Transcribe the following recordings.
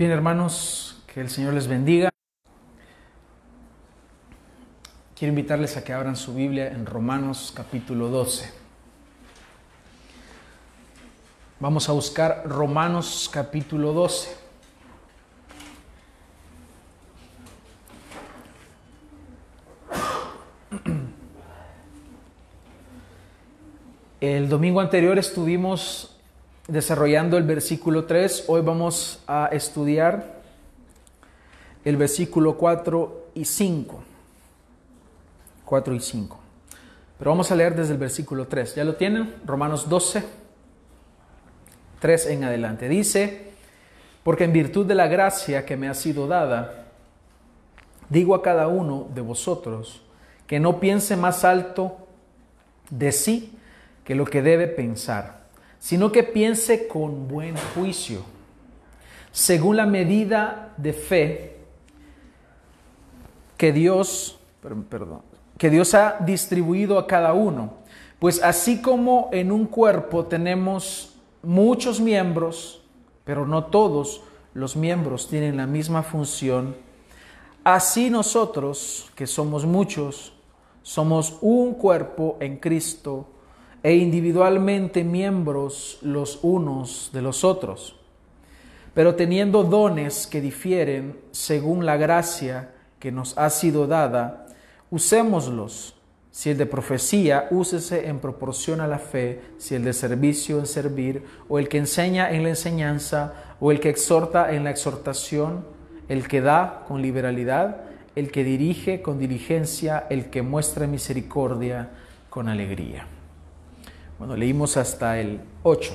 Bien, hermanos, que el Señor les bendiga. Quiero invitarles a que abran su Biblia en Romanos capítulo 12. Vamos a buscar Romanos capítulo 12. El domingo anterior estuvimos desarrollando el versículo 3. Hoy vamos a estudiar el versículo 4 y 5. 4 y 5. Pero vamos a leer desde el versículo 3. ¿Ya lo tienen? Romanos 12, 3 en adelante. Dice, porque en virtud de la gracia que me ha sido dada, digo a cada uno de vosotros que no piense más alto de sí que lo que debe pensar sino que piense con buen juicio, según la medida de fe que Dios, que Dios ha distribuido a cada uno. Pues así como en un cuerpo tenemos muchos miembros, pero no todos los miembros tienen la misma función, así nosotros, que somos muchos, somos un cuerpo en Cristo e individualmente miembros los unos de los otros, pero teniendo dones que difieren según la gracia que nos ha sido dada, usémoslos. Si el de profecía, úsese en proporción a la fe, si el de servicio en servir, o el que enseña en la enseñanza, o el que exhorta en la exhortación, el que da con liberalidad, el que dirige con diligencia, el que muestra misericordia con alegría. Bueno, leímos hasta el 8,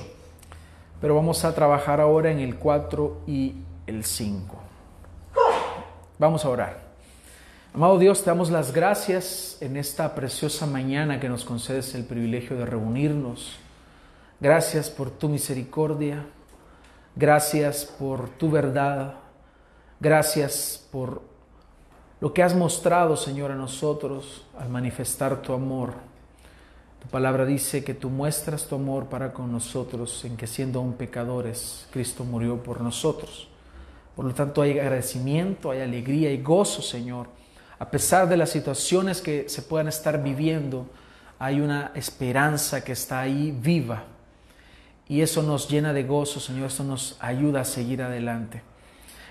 pero vamos a trabajar ahora en el 4 y el 5. Vamos a orar. Amado Dios, te damos las gracias en esta preciosa mañana que nos concedes el privilegio de reunirnos. Gracias por tu misericordia, gracias por tu verdad, gracias por lo que has mostrado, Señor, a nosotros al manifestar tu amor tu palabra dice que tú muestras tu amor para con nosotros en que siendo aún pecadores, Cristo murió por nosotros. Por lo tanto, hay agradecimiento, hay alegría y gozo, Señor. A pesar de las situaciones que se puedan estar viviendo, hay una esperanza que está ahí viva. Y eso nos llena de gozo, Señor. Eso nos ayuda a seguir adelante.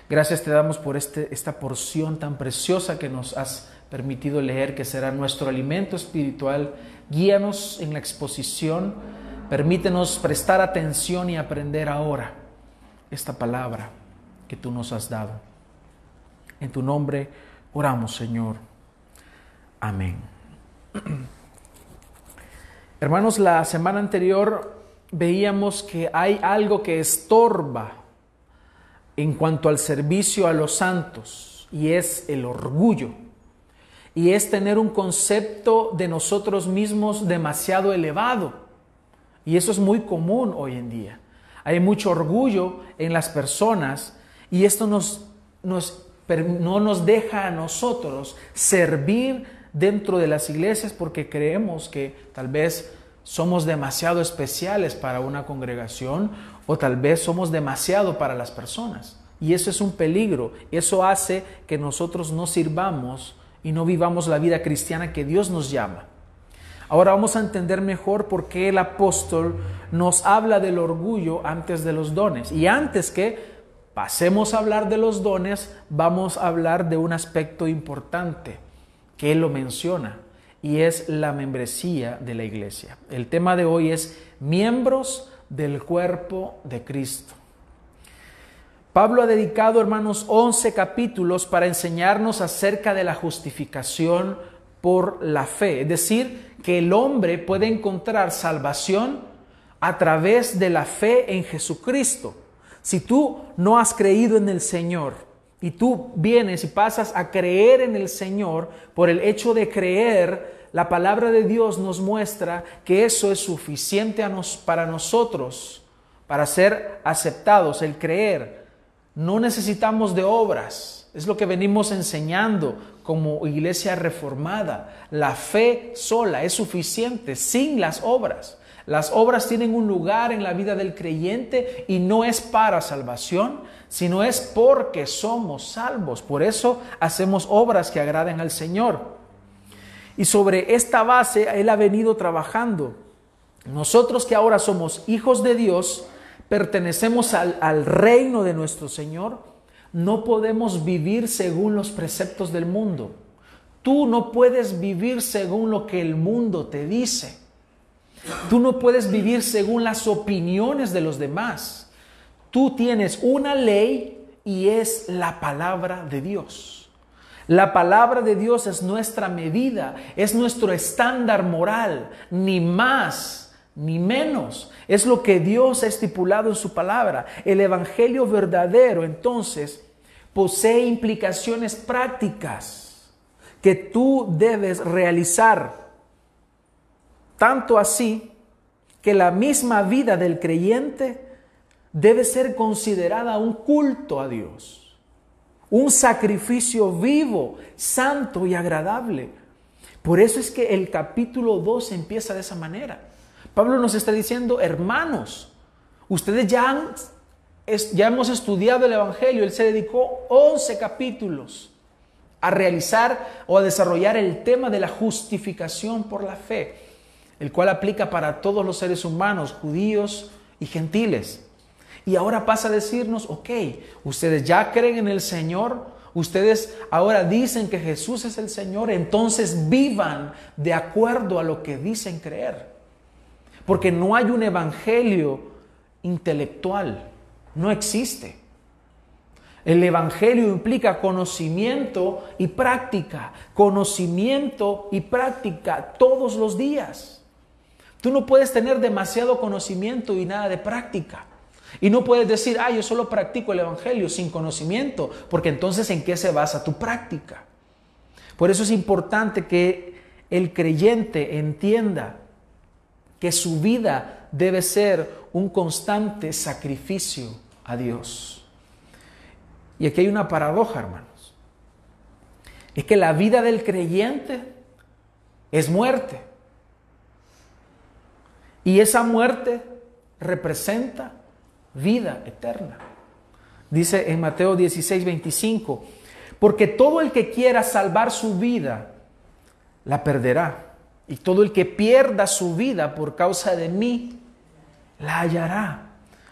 Gracias te damos por este, esta porción tan preciosa que nos has permitido leer, que será nuestro alimento espiritual. Guíanos en la exposición, permítenos prestar atención y aprender ahora esta palabra que tú nos has dado. En tu nombre oramos, Señor. Amén. Hermanos, la semana anterior veíamos que hay algo que estorba en cuanto al servicio a los santos y es el orgullo y es tener un concepto de nosotros mismos demasiado elevado. Y eso es muy común hoy en día. Hay mucho orgullo en las personas y esto nos, nos, no nos deja a nosotros servir dentro de las iglesias porque creemos que tal vez somos demasiado especiales para una congregación o tal vez somos demasiado para las personas. Y eso es un peligro. Eso hace que nosotros no sirvamos y no vivamos la vida cristiana que Dios nos llama. Ahora vamos a entender mejor por qué el apóstol nos habla del orgullo antes de los dones. Y antes que pasemos a hablar de los dones, vamos a hablar de un aspecto importante que él lo menciona y es la membresía de la iglesia. El tema de hoy es miembros del cuerpo de Cristo. Pablo ha dedicado, hermanos, 11 capítulos para enseñarnos acerca de la justificación por la fe. Es decir, que el hombre puede encontrar salvación a través de la fe en Jesucristo. Si tú no has creído en el Señor y tú vienes y pasas a creer en el Señor, por el hecho de creer, la palabra de Dios nos muestra que eso es suficiente para nosotros, para ser aceptados, el creer. No necesitamos de obras. Es lo que venimos enseñando como iglesia reformada. La fe sola es suficiente sin las obras. Las obras tienen un lugar en la vida del creyente y no es para salvación, sino es porque somos salvos. Por eso hacemos obras que agraden al Señor. Y sobre esta base Él ha venido trabajando. Nosotros que ahora somos hijos de Dios, pertenecemos al, reino de nuestro Señor, no podemos vivir según los preceptos del mundo. Tú no puedes vivir según lo que el mundo te dice. Tú no puedes vivir según las opiniones de los demás. Tú tienes una ley y es la palabra de Dios. La palabra de Dios es nuestra medida, es nuestro estándar moral, ni más ni menos. Es lo que Dios ha estipulado en su palabra. El Evangelio verdadero, entonces, posee implicaciones prácticas que tú debes realizar tanto así que la misma vida del creyente debe ser considerada un culto a Dios, un sacrificio vivo, santo y agradable. Por eso es que el capítulo 2 empieza de esa manera. Pablo nos está diciendo, hermanos, ustedes ya, han, hemos estudiado el Evangelio, él se dedicó 11 capítulos a realizar o a desarrollar el tema de la justificación por la fe el cual aplica para todos los seres humanos, judíos y gentiles. Y ahora pasa a decirnos, ok, ustedes ya creen en el Señor, ustedes ahora dicen que Jesús es el Señor, entonces vivan de acuerdo a lo que dicen creer. Porque no hay un evangelio intelectual, no existe. El Evangelio implica conocimiento y práctica, conocimiento y práctica todos los días. Tú no puedes tener demasiado conocimiento y nada de práctica. Y no puedes decir, ah, yo solo practico el Evangelio sin conocimiento, porque entonces ¿en qué se basa tu práctica? Por eso es importante que el creyente entienda que su vida debe ser un constante sacrificio a Dios. Y aquí hay una paradoja, hermanos. Es que la vida del creyente es muerte. Y esa muerte representa vida eterna. Dice en Mateo 16, 25, porque todo el que quiera salvar su vida, la perderá. Y todo el que pierda su vida por causa de mí, la hallará.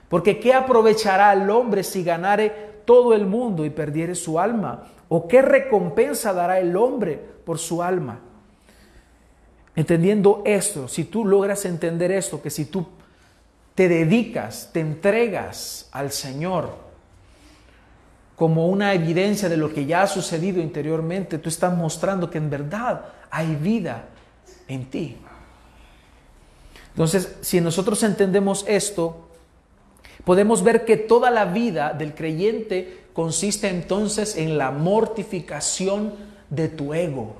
Porque ¿qué aprovechará el hombre si ganare todo el mundo y perdiere su alma? ¿O qué recompensa dará el hombre por su alma? Entendiendo esto, si tú logras entender esto, que si tú te dedicas, te entregas al Señor como una evidencia de lo que ya ha sucedido interiormente, tú estás mostrando que en verdad hay vida en ti. Entonces, si nosotros entendemos esto, podemos ver que toda la vida del creyente consiste entonces en la mortificación de tu ego,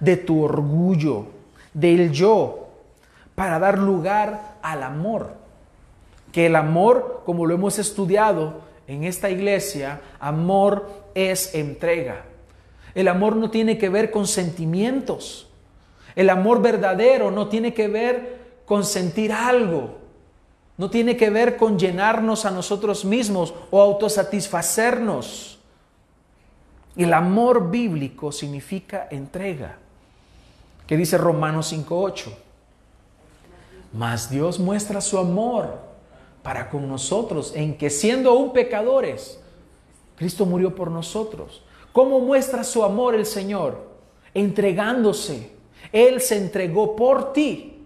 de tu orgullo, del yo para dar lugar al amor. Que el amor, como lo hemos estudiado en esta iglesia, amor es entrega. El amor no tiene que ver con sentimientos. El amor verdadero no tiene que ver con sentir algo. No tiene que ver con llenarnos a nosotros mismos o autosatisfacernos. El amor bíblico significa entrega que dice Romanos 5.8. Mas Dios muestra su amor para con nosotros en que siendo aún pecadores, Cristo murió por nosotros. ¿Cómo muestra su amor el Señor? Entregándose. Él se entregó por ti.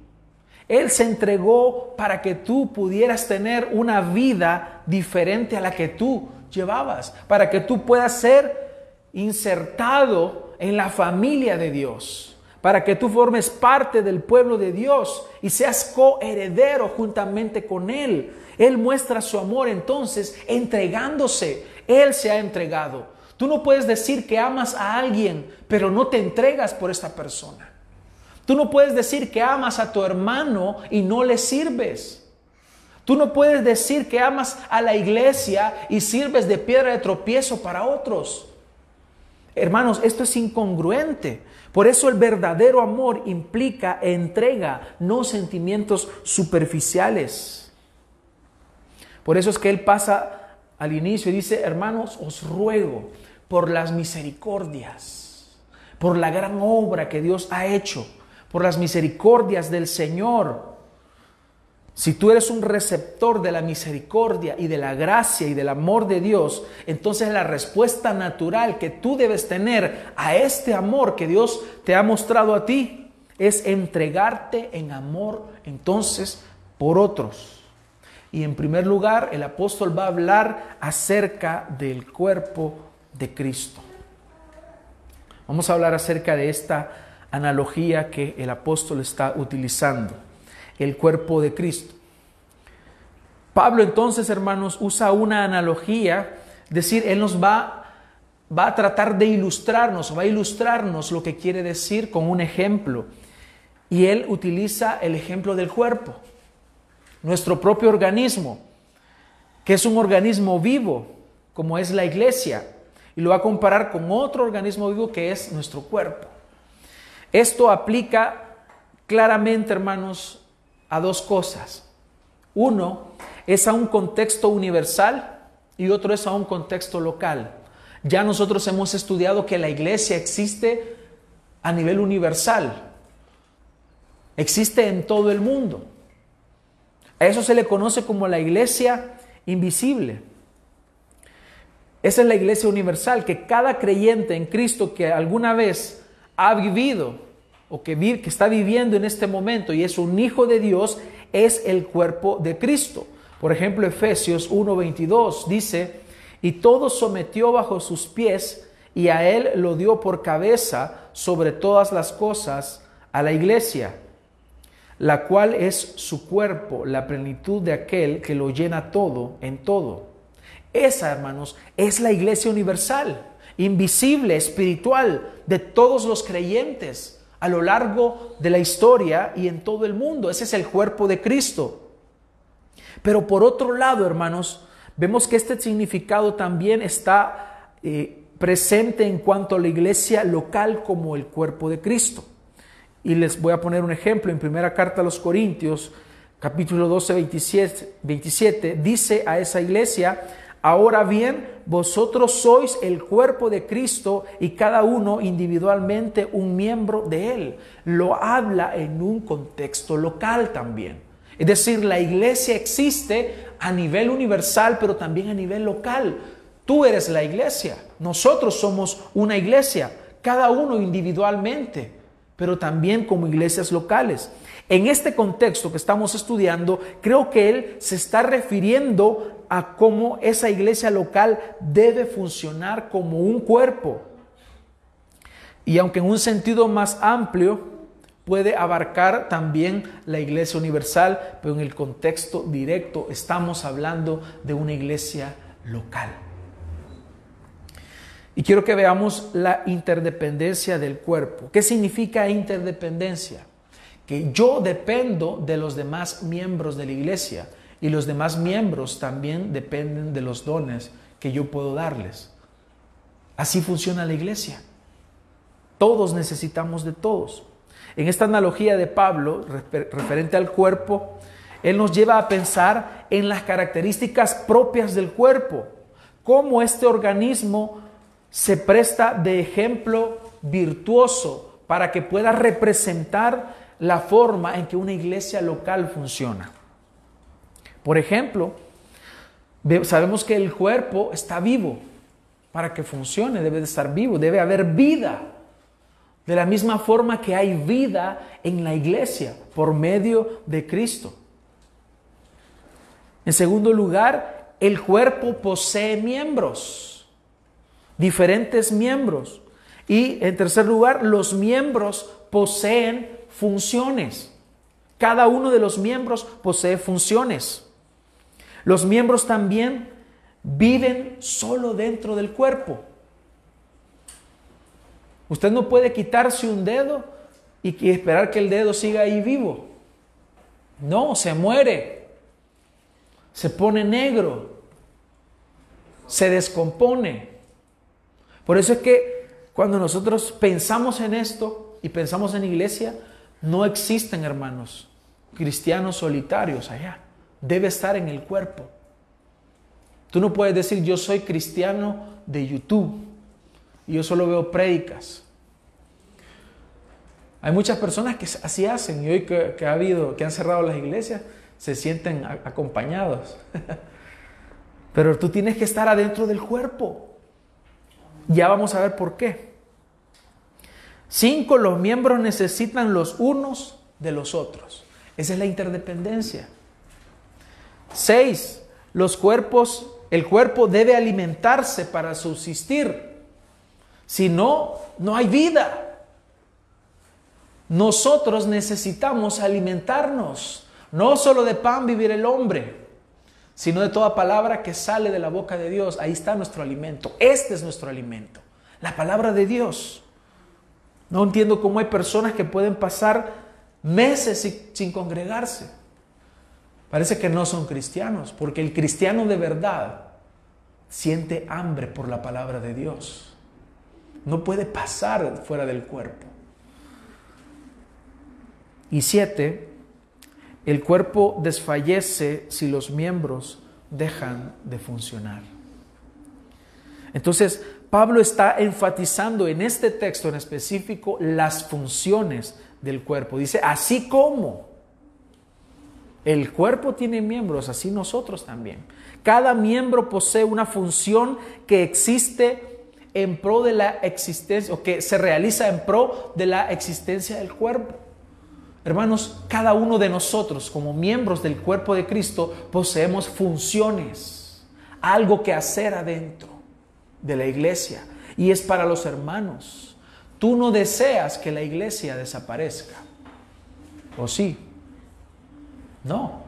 Él se entregó para que tú pudieras tener una vida diferente a la que tú llevabas, para que tú puedas ser insertado en la familia de Dios para que tú formes parte del pueblo de Dios y seas coheredero juntamente con Él. Él muestra su amor entonces entregándose. Él se ha entregado. Tú no puedes decir que amas a alguien, pero no te entregas por esta persona. Tú no puedes decir que amas a tu hermano y no le sirves. Tú no puedes decir que amas a la iglesia y sirves de piedra de tropiezo para otros. Hermanos, esto es incongruente. Por eso el verdadero amor implica entrega, no sentimientos superficiales. Por eso es que Él pasa al inicio y dice, hermanos, os ruego por las misericordias, por la gran obra que Dios ha hecho, por las misericordias del Señor. Si tú eres un receptor de la misericordia y de la gracia y del amor de Dios, entonces la respuesta natural que tú debes tener a este amor que Dios te ha mostrado a ti es entregarte en amor entonces por otros. Y en primer lugar, el apóstol va a hablar acerca del cuerpo de Cristo. Vamos a hablar acerca de esta analogía que el apóstol está utilizando el cuerpo de Cristo. Pablo entonces, hermanos, usa una analogía, decir, él nos va, va a tratar de ilustrarnos, va a ilustrarnos lo que quiere decir con un ejemplo. Y él utiliza el ejemplo del cuerpo, nuestro propio organismo, que es un organismo vivo, como es la iglesia, y lo va a comparar con otro organismo vivo que es nuestro cuerpo. Esto aplica claramente, hermanos, a dos cosas. Uno es a un contexto universal y otro es a un contexto local. Ya nosotros hemos estudiado que la iglesia existe a nivel universal, existe en todo el mundo. A eso se le conoce como la iglesia invisible. Esa es la iglesia universal, que cada creyente en Cristo que alguna vez ha vivido o que, que está viviendo en este momento y es un hijo de Dios, es el cuerpo de Cristo. Por ejemplo, Efesios 1:22 dice, y todo sometió bajo sus pies y a él lo dio por cabeza sobre todas las cosas a la iglesia, la cual es su cuerpo, la plenitud de aquel que lo llena todo en todo. Esa, hermanos, es la iglesia universal, invisible, espiritual, de todos los creyentes a lo largo de la historia y en todo el mundo. Ese es el cuerpo de Cristo. Pero por otro lado, hermanos, vemos que este significado también está eh, presente en cuanto a la iglesia local como el cuerpo de Cristo. Y les voy a poner un ejemplo. En primera carta a los Corintios, capítulo 12, 27, 27 dice a esa iglesia, Ahora bien, vosotros sois el cuerpo de Cristo y cada uno individualmente un miembro de él. Lo habla en un contexto local también. Es decir, la iglesia existe a nivel universal, pero también a nivel local. Tú eres la iglesia, nosotros somos una iglesia, cada uno individualmente, pero también como iglesias locales. En este contexto que estamos estudiando, creo que él se está refiriendo a cómo esa iglesia local debe funcionar como un cuerpo. Y aunque en un sentido más amplio puede abarcar también la iglesia universal, pero en el contexto directo estamos hablando de una iglesia local. Y quiero que veamos la interdependencia del cuerpo. ¿Qué significa interdependencia? Que yo dependo de los demás miembros de la iglesia y los demás miembros también dependen de los dones que yo puedo darles. Así funciona la iglesia. Todos necesitamos de todos. En esta analogía de Pablo, referente al cuerpo, él nos lleva a pensar en las características propias del cuerpo, cómo este organismo se presta de ejemplo virtuoso para que pueda representar la forma en que una iglesia local funciona. Por ejemplo, sabemos que el cuerpo está vivo. Para que funcione debe de estar vivo, debe haber vida. De la misma forma que hay vida en la iglesia por medio de Cristo. En segundo lugar, el cuerpo posee miembros, diferentes miembros. Y en tercer lugar, los miembros poseen funciones. Cada uno de los miembros posee funciones. Los miembros también viven solo dentro del cuerpo. Usted no puede quitarse un dedo y esperar que el dedo siga ahí vivo. No, se muere, se pone negro, se descompone. Por eso es que Cuando nosotros pensamos en esto y pensamos en iglesia, no existen hermanos cristianos solitarios allá. Debe estar en el cuerpo. Tú no puedes decir yo soy cristiano de YouTube y yo solo veo prédicas. Hay muchas personas que así hacen y hoy que, ha habido, que han cerrado las iglesias, se sienten acompañados. Pero tú tienes que estar adentro del cuerpo. Ya vamos a ver por qué. Cinco, los miembros necesitan los unos de los otros. Esa es la interdependencia. Seis, los cuerpos, el cuerpo debe alimentarse para subsistir. Si no, no hay vida. Nosotros necesitamos alimentarnos, no solo de pan vivir el hombre, sino de toda palabra que sale de la boca de Dios. Ahí está nuestro alimento. Este es nuestro alimento. La palabra de Dios. No entiendo cómo hay personas que pueden pasar meses sin, congregarse. Parece que no son cristianos, porque el cristiano de verdad siente hambre por la palabra de Dios. No puede pasar fuera del cuerpo. Y siete, el cuerpo desfallece si los miembros dejan de funcionar. Entonces, Pablo está enfatizando en este texto en específico las funciones del cuerpo. Dice, así como el cuerpo tiene miembros, así nosotros también. Cada miembro posee una función que existe en pro de la existencia, o que se realiza en pro de la existencia del cuerpo. Hermanos, cada uno de nosotros como miembros del cuerpo de Cristo poseemos funciones, algo que hacer adentro de la iglesia y es para los hermanos. Tú no deseas que la iglesia desaparezca. ¿O sí? No.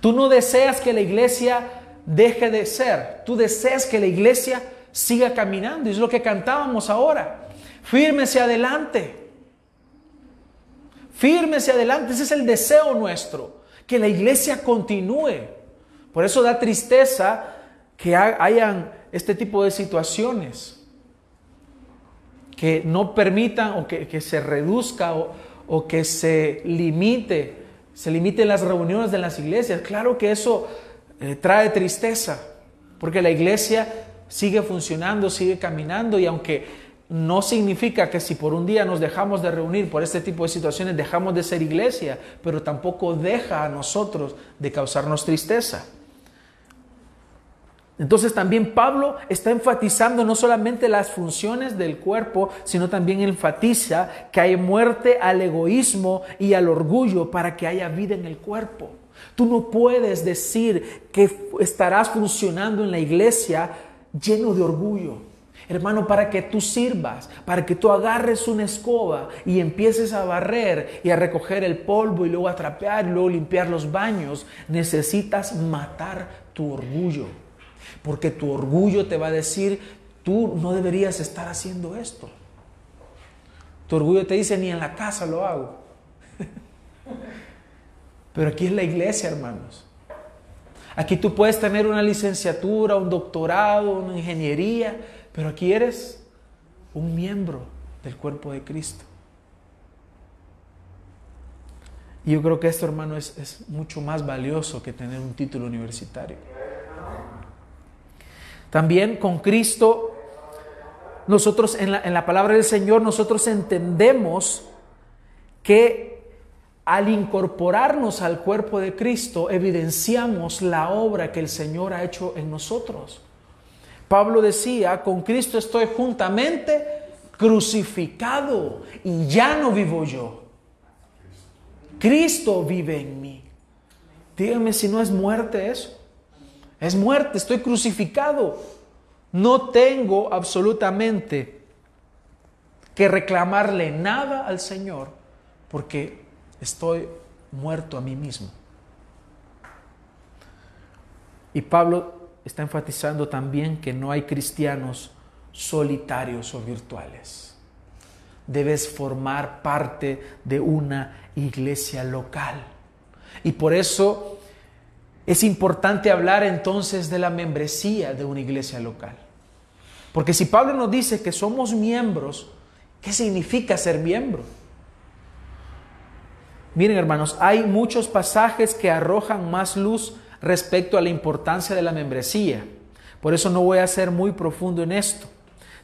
Tú no deseas que la iglesia deje de ser. Tú deseas que la iglesia siga caminando. Y es lo que cantábamos ahora. Fírmese adelante. Fírmese adelante, ese es el deseo nuestro, que la iglesia continúe. Por eso da tristeza que hayan este tipo de situaciones, que no permitan o que, se reduzca o, que se limite, se limiten las reuniones de las iglesias. Claro que eso eh, trae tristeza, porque la iglesia sigue funcionando, sigue caminando y aunque no significa que si por un día nos dejamos de reunir por este tipo de situaciones dejamos de ser iglesia, pero tampoco deja a nosotros de causarnos tristeza. Entonces también Pablo está enfatizando no solamente las funciones del cuerpo, sino también enfatiza que hay muerte al egoísmo y al orgullo para que haya vida en el cuerpo. Tú no puedes decir que estarás funcionando en la iglesia lleno de orgullo Hermano, para que tú sirvas, para que tú agarres una escoba y empieces a barrer y a recoger el polvo y luego a trapear y luego limpiar los baños, necesitas matar tu orgullo. Porque tu orgullo te va a decir, tú no deberías estar haciendo esto. Tu orgullo te dice, ni en la casa lo hago. Pero aquí es la iglesia, hermanos. Aquí tú puedes tener una licenciatura, un doctorado, una ingeniería, pero aquí eres un miembro del cuerpo de Cristo. Y yo creo que esto, hermano, es, mucho más valioso que tener un título universitario. También con Cristo, nosotros en la, en la palabra del Señor, nosotros entendemos que al incorporarnos al cuerpo de Cristo, evidenciamos la obra que el Señor ha hecho en nosotros. Pablo decía, con Cristo estoy juntamente crucificado y ya no vivo yo. Cristo vive en mí. Dígame si no es muerte eso. Es muerte, estoy crucificado. No tengo absolutamente que reclamarle nada al Señor porque estoy muerto a mí mismo. Y Pablo está enfatizando también que no hay cristianos solitarios o virtuales. Debes formar parte de una iglesia local. Y por eso es importante hablar entonces de la membresía de una iglesia local. Porque si Pablo nos dice que somos miembros, ¿qué significa ser miembro? Miren hermanos, hay muchos pasajes que arrojan más luz respecto a la importancia de la membresía. Por eso no voy a ser muy profundo en esto.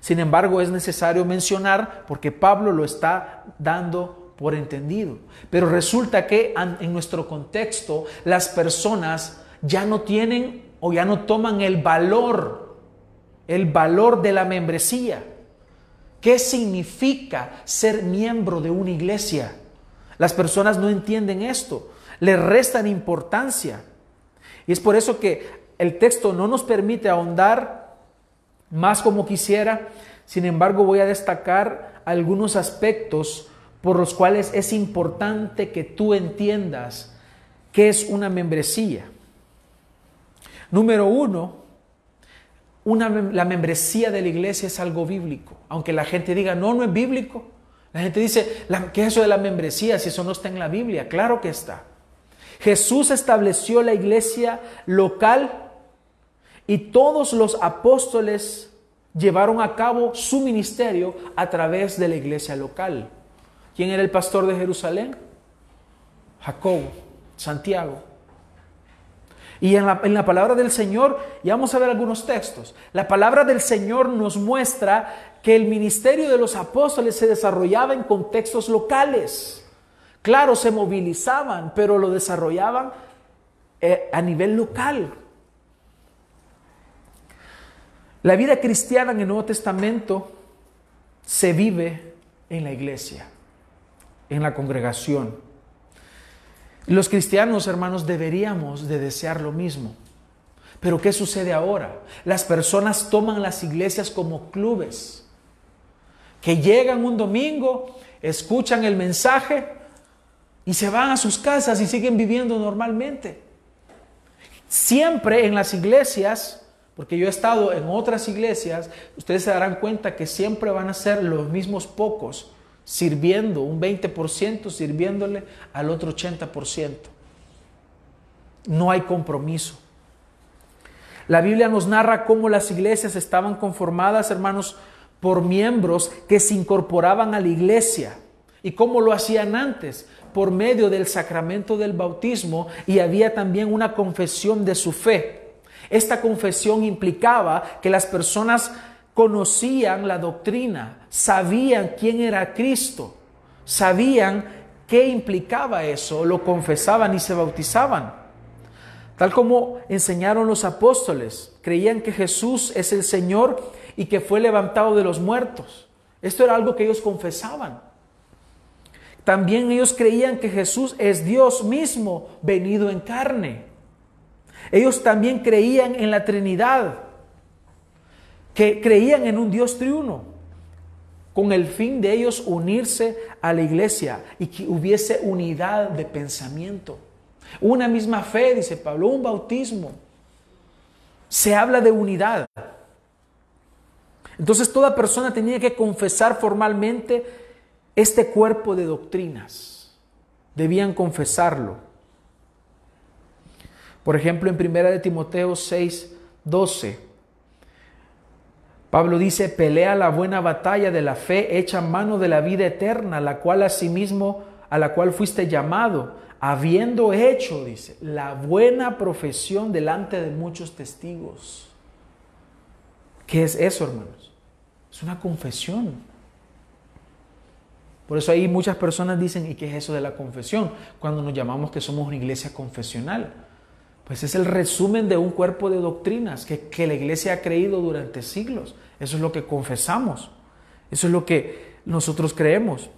Sin embargo, es necesario mencionar porque Pablo lo está dando por entendido. Pero resulta que en nuestro contexto las personas ya no tienen o ya no toman el valor, el valor de la membresía. ¿Qué significa ser miembro de una iglesia? Las personas no entienden esto, le restan importancia. Y es por eso que el texto no nos permite ahondar más como quisiera. Sin embargo, voy a destacar algunos aspectos por los cuales es importante que tú entiendas qué es una membresía. Número uno, una, la membresía de la iglesia es algo bíblico. Aunque la gente diga, no, no es bíblico. La gente dice, ¿qué es eso de la membresía si eso no está en la Biblia? Claro que está. Jesús estableció la iglesia local y todos los apóstoles llevaron a cabo su ministerio a través de la iglesia local. ¿Quién era el pastor de Jerusalén? Jacobo, Santiago. Y en la, palabra del Señor, y vamos a ver algunos textos, la palabra del Señor nos muestra que el ministerio de los apóstoles se desarrollaba en contextos locales. Claro, se movilizaban, pero lo desarrollaban eh, a nivel local. La vida cristiana en el Nuevo Testamento se vive en la iglesia, en la congregación. Los cristianos, hermanos, deberíamos de desear lo mismo. Pero ¿qué sucede ahora? Las personas toman las iglesias como clubes, que llegan un domingo, escuchan el mensaje y se van a sus casas y siguen viviendo normalmente. Siempre en las iglesias porque yo he estado en otras iglesias, ustedes se darán cuenta que siempre van a ser los mismos pocos sirviendo, un 20% sirviéndole al otro 80%. No hay compromiso. La Biblia nos narra cómo las iglesias estaban conformadas, hermanos, por miembros que se incorporaban a la iglesia. ¿Y cómo lo hacían antes? Por medio del sacramento del bautismo y había también una confesión de su fe. Esta confesión implicaba que las personas conocían la doctrina, sabían quién era Cristo, sabían qué implicaba eso, lo confesaban y se bautizaban. Tal como enseñaron los apóstoles, creían que Jesús es el Señor y que fue levantado de los muertos. Esto era algo que ellos confesaban. También ellos creían que Jesús es Dios mismo venido en carne. Ellos también creían en la Trinidad, que creían en un Dios triuno, con el fin de ellos unirse a la iglesia y que hubiese unidad de pensamiento. Una misma fe, dice Pablo, un bautismo. Se habla de unidad. Entonces toda persona tenía que confesar formalmente este cuerpo de doctrinas. Debían confesarlo. Por ejemplo, en 1 de Timoteo 6, 12, Pablo dice, pelea la buena batalla de la fe, echa mano de la vida eterna, la cual asimismo, a la cual fuiste llamado, habiendo hecho, dice, la buena profesión delante de muchos testigos. ¿Qué es eso, hermanos? Es una confesión. Por eso ahí muchas personas dicen, ¿y qué es eso de la confesión? Cuando nos llamamos que somos una iglesia confesional. Pues es el resumen de un cuerpo de doctrinas que, que la iglesia ha creído durante siglos. Eso es lo que confesamos. Eso es lo que nosotros creemos.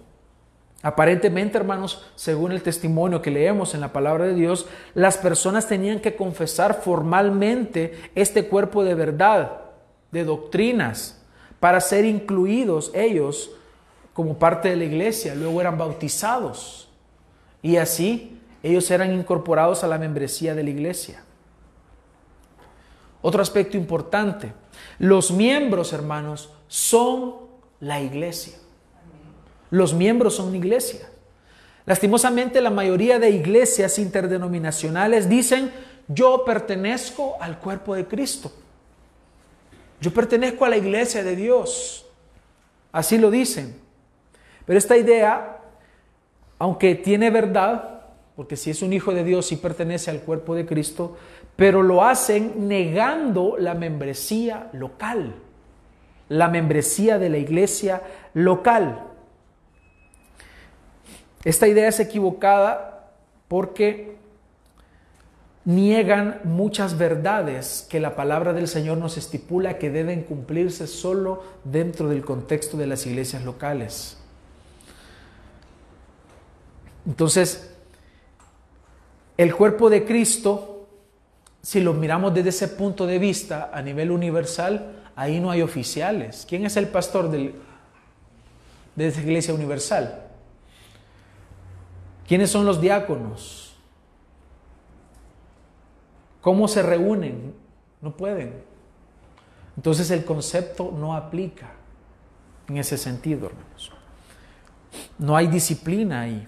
Aparentemente, hermanos, según el testimonio que leemos en la palabra de Dios, las personas tenían que confesar formalmente este cuerpo de verdad, de doctrinas, para ser incluidos ellos como parte de la iglesia. Luego eran bautizados. Y así ellos eran incorporados a la membresía de la iglesia. Otro aspecto importante, los miembros, hermanos, son la iglesia. Los miembros son iglesia. Lastimosamente, la mayoría de iglesias interdenominacionales dicen, yo pertenezco al cuerpo de Cristo. Yo pertenezco a la iglesia de Dios. Así lo dicen. Pero esta idea, aunque tiene verdad, porque si es un hijo de Dios, sí pertenece al cuerpo de Cristo, pero lo hacen negando la membresía local, la membresía de la iglesia local. Esta idea es equivocada porque niegan muchas verdades que la palabra del Señor nos estipula que deben cumplirse solo dentro del contexto de las iglesias locales. Entonces, el cuerpo de Cristo, si lo miramos desde ese punto de vista a nivel universal, ahí no hay oficiales. ¿Quién es el pastor de esa iglesia universal? ¿Quiénes son los diáconos? ¿Cómo se reúnen? No pueden. Entonces el concepto no aplica en ese sentido, hermanos. No hay disciplina ahí,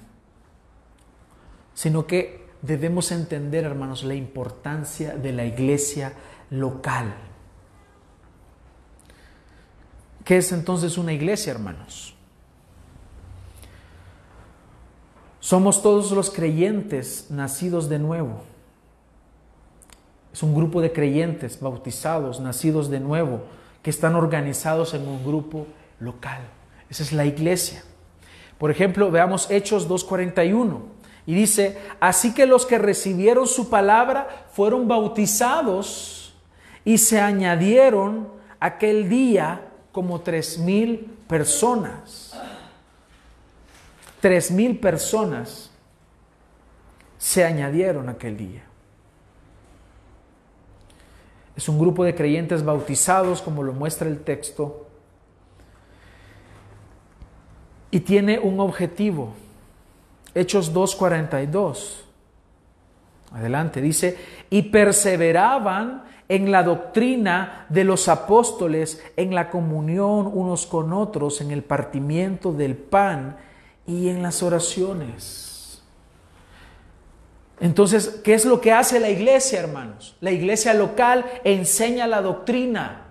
sino que debemos entender, hermanos, la importancia de la iglesia local. ¿Qué es entonces una iglesia, hermanos? Somos todos los creyentes nacidos de nuevo. Es un grupo de creyentes bautizados, nacidos de nuevo, que están organizados en un grupo local. Esa es la iglesia. Por ejemplo, veamos Hechos 2.41. Y dice, así que los que recibieron su palabra fueron bautizados y se añadieron aquel día como tres mil personas. Tres mil personas se añadieron aquel día. Es un grupo de creyentes bautizados, como lo muestra el texto, y tiene un objetivo. Hechos 2.42. Adelante, dice, y perseveraban en la doctrina de los apóstoles, en la comunión unos con otros, en el partimiento del pan y en las oraciones. Entonces, ¿qué es lo que hace la iglesia, hermanos? La iglesia local enseña la doctrina.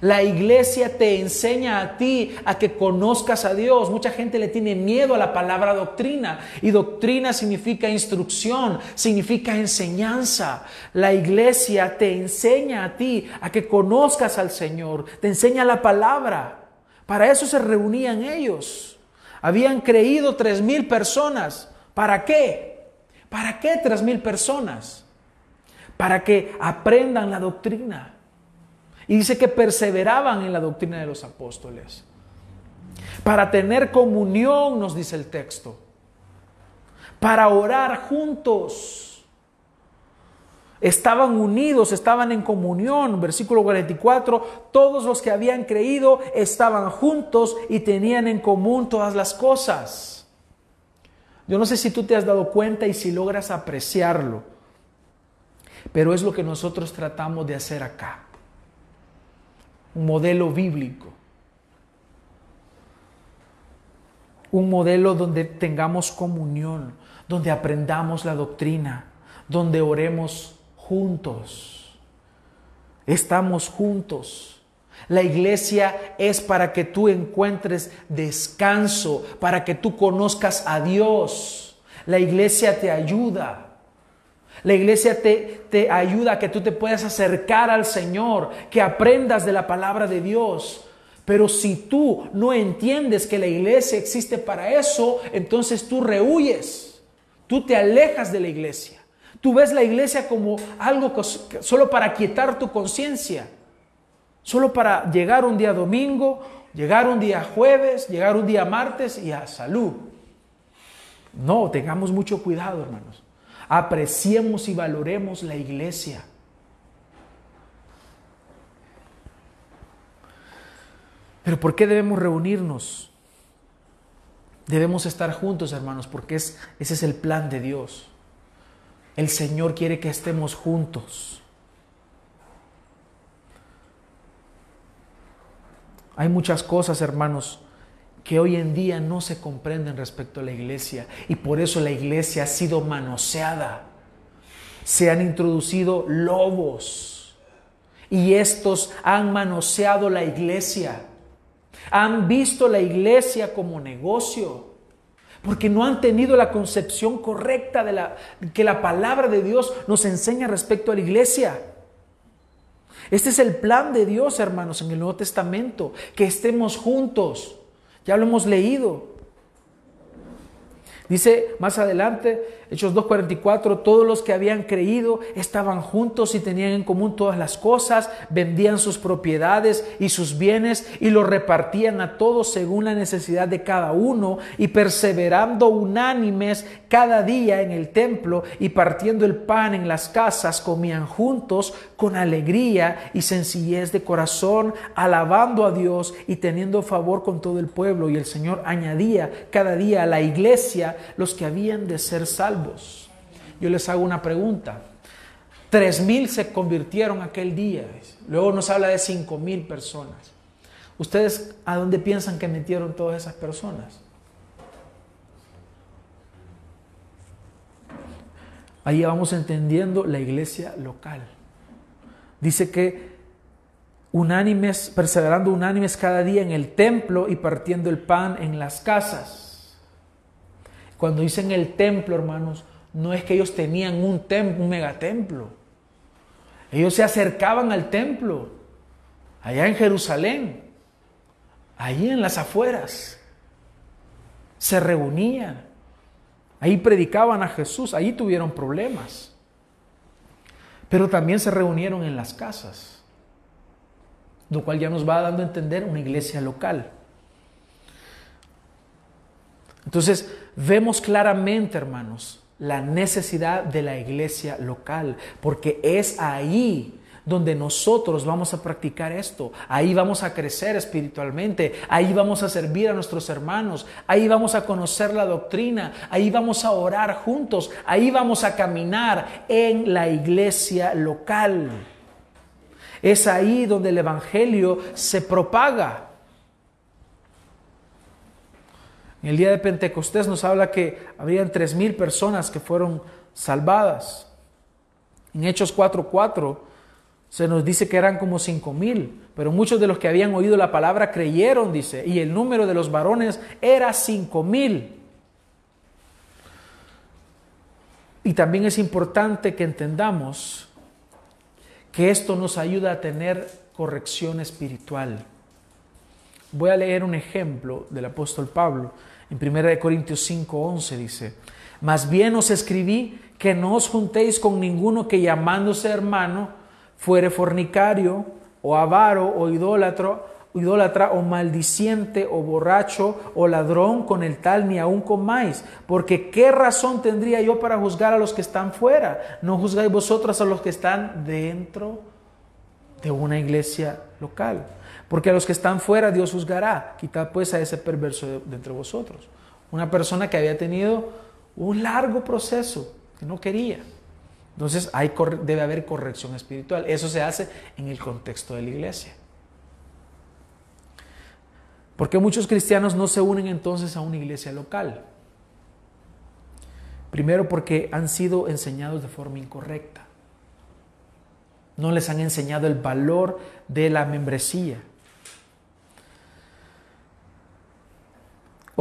La iglesia te enseña a ti a que conozcas a Dios. Mucha gente le tiene miedo a la palabra doctrina. Y doctrina significa instrucción, significa enseñanza. La iglesia te enseña a ti a que conozcas al Señor. Te enseña la palabra. Para eso se reunían ellos. Habían creído tres mil personas. ¿Para qué? ¿Para qué tres mil personas? Para que aprendan la doctrina. Y dice que perseveraban en la doctrina de los apóstoles. Para tener comunión, nos dice el texto. Para orar juntos Estaban unidos, estaban en comunión. Versículo 44, todos los que habían creído estaban juntos y tenían en común todas las cosas. Yo no sé si tú te has dado cuenta y si logras apreciarlo, pero es lo que nosotros tratamos de hacer acá. Un modelo bíblico. Un modelo donde tengamos comunión, donde aprendamos la doctrina, donde oremos juntos. Estamos juntos. La iglesia es para que tú encuentres descanso, para que tú conozcas a Dios. La iglesia te ayuda. La iglesia te, te ayuda a que tú te puedas acercar al Señor, que aprendas de la palabra de Dios. Pero si tú no entiendes que la iglesia existe para eso, entonces tú rehuyes, tú te alejas de la iglesia. Tú ves la iglesia como algo solo para quietar tu conciencia, solo para llegar un día domingo, llegar un día jueves, llegar un día martes y a salud. No, tengamos mucho cuidado, hermanos. Apreciemos y valoremos la iglesia. Pero ¿por qué debemos reunirnos? Debemos estar juntos, hermanos, porque es, ese es el plan de Dios. El Señor quiere que estemos juntos. Hay muchas cosas, hermanos, que hoy en día no se comprenden respecto a la iglesia y por eso la iglesia ha sido manoseada. Se han introducido lobos Y estos han manoseado la iglesia. Han visto la iglesia como negocio. Porque no han tenido la concepción correcta de la que la palabra de Dios nos enseña respecto a la iglesia. Este es el plan de Dios, hermanos, en el Nuevo Testamento, que estemos juntos. Ya lo hemos leído. Dice más adelante, Hechos 2.44, todos los que habían creído estaban juntos y tenían en común todas las cosas, vendían sus propiedades y sus bienes y los repartían a todos según la necesidad de cada uno y perseverando unánimes cada día en el templo y partiendo el pan en las casas, comían juntos con alegría y sencillez de corazón, alabando a Dios y teniendo favor con todo el pueblo. Y el Señor añadía cada día a la iglesia los que habían de ser salvos. Yo les hago una pregunta. Tres mil se convirtieron aquel día. Luego nos habla de cinco mil personas. ¿Ustedes a dónde piensan que metieron todas esas personas? Ahí vamos entendiendo la iglesia local. Dice que unánimes, perseverando unánimes cada día en el templo y partiendo el pan en las casas. Cuando dicen el templo, hermanos, no es que ellos tenían un templo, un megatemplo. Ellos se acercaban al templo, allá en Jerusalén, allí en las afueras. Se reunían, ahí predicaban a Jesús, ahí tuvieron problemas. Pero también se reunieron en las casas, lo cual ya nos va dando a entender una iglesia local. Entonces, vemos claramente, hermanos, la necesidad de la iglesia local, porque es ahí donde nosotros vamos a practicar esto. Ahí vamos a crecer espiritualmente, ahí vamos a servir a nuestros hermanos, ahí vamos a conocer la doctrina, ahí vamos a orar juntos, ahí vamos a caminar en la iglesia local. Es ahí donde el Evangelio se propaga. En el día de Pentecostés nos habla que habrían tres mil personas que fueron salvadas. En Hechos 4:4 se nos dice que eran como cinco mil, pero muchos de los que habían oído la palabra creyeron, dice, y el número de los varones era cinco mil. Y también es importante que entendamos que esto nos ayuda a tener corrección espiritual. Voy a leer un ejemplo del apóstol Pablo. En 1 Corintios 5:11 dice, más bien os escribí que no os juntéis con ninguno que llamándose hermano fuere fornicario o avaro o idólatra, idólatra o maldiciente o borracho o ladrón con el tal ni aun comáis, porque qué razón tendría yo para juzgar a los que están fuera, no juzgáis vosotros a los que están dentro de una iglesia local. Porque a los que están fuera Dios juzgará. Quitad pues a ese perverso de, entre vosotros. Una persona que había tenido un largo proceso, que no quería. Entonces hay, debe haber corrección espiritual. Eso se hace en el contexto de la iglesia. ¿Por qué muchos cristianos no se unen entonces a una iglesia local? Primero porque han sido enseñados de forma incorrecta. No les han enseñado el valor de la membresía.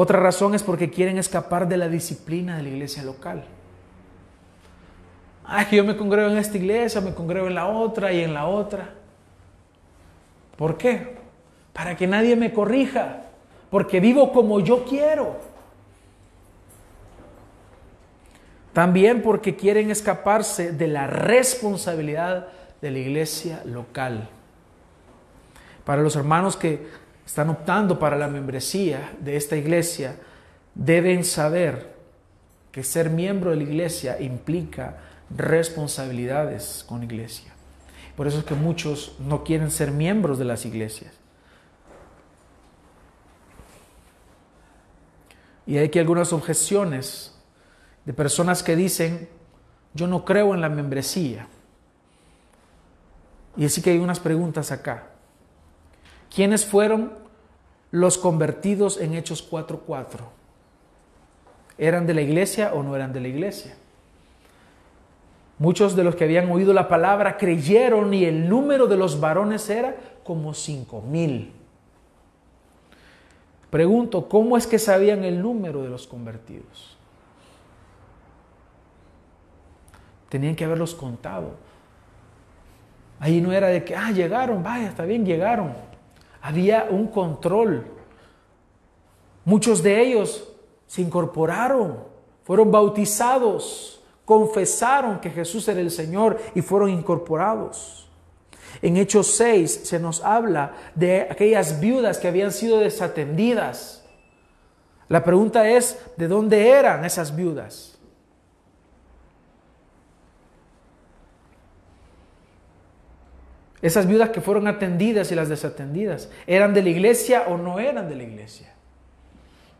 Otra razón es porque quieren escapar de la disciplina de la iglesia local. Ay, que yo me congrego en esta iglesia, me congrego en la otra y en la otra. ¿Por qué? Para que nadie me corrija, porque vivo como yo quiero. También porque quieren escaparse de la responsabilidad de la iglesia local. Para los hermanos que están optando para la membresía de esta iglesia deben saber que ser miembro de la iglesia implica responsabilidades con la iglesia. Por eso es que muchos no quieren ser miembros de las iglesias. Y hay aquí algunas objeciones de personas que dicen, yo no creo en la membresía. Y así que hay unas preguntas acá. ¿Quiénes fueron los convertidos en Hechos 4.4? ¿Eran de la iglesia o no eran de la iglesia? Muchos de los que habían oído la palabra creyeron y el número de los varones era como cinco mil. Pregunto, ¿cómo es que sabían el número de los convertidos? Tenían que haberlos contado. Ahí no era de que, ah, llegaron, vaya, está bien, llegaron. Había un control. Muchos de ellos se incorporaron, fueron bautizados, confesaron que Jesús era el Señor y fueron incorporados. En Hechos 6 se nos habla de aquellas viudas que habían sido desatendidas. La pregunta es, ¿de dónde eran esas viudas? Esas viudas que fueron atendidas y las desatendidas, ¿eran de la iglesia o no eran de la iglesia?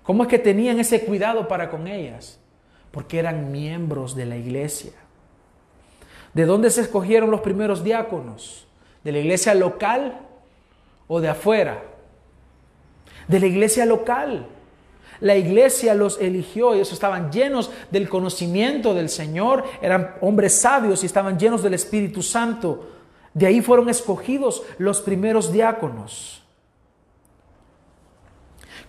¿Cómo es que tenían ese cuidado para con ellas? Porque eran miembros de la iglesia. ¿De dónde se escogieron los primeros diáconos? ¿De la iglesia local o de afuera? De la iglesia local. La iglesia los eligió, ellos estaban llenos del conocimiento del Señor, eran hombres sabios y estaban llenos del Espíritu Santo. De ahí fueron escogidos los primeros diáconos.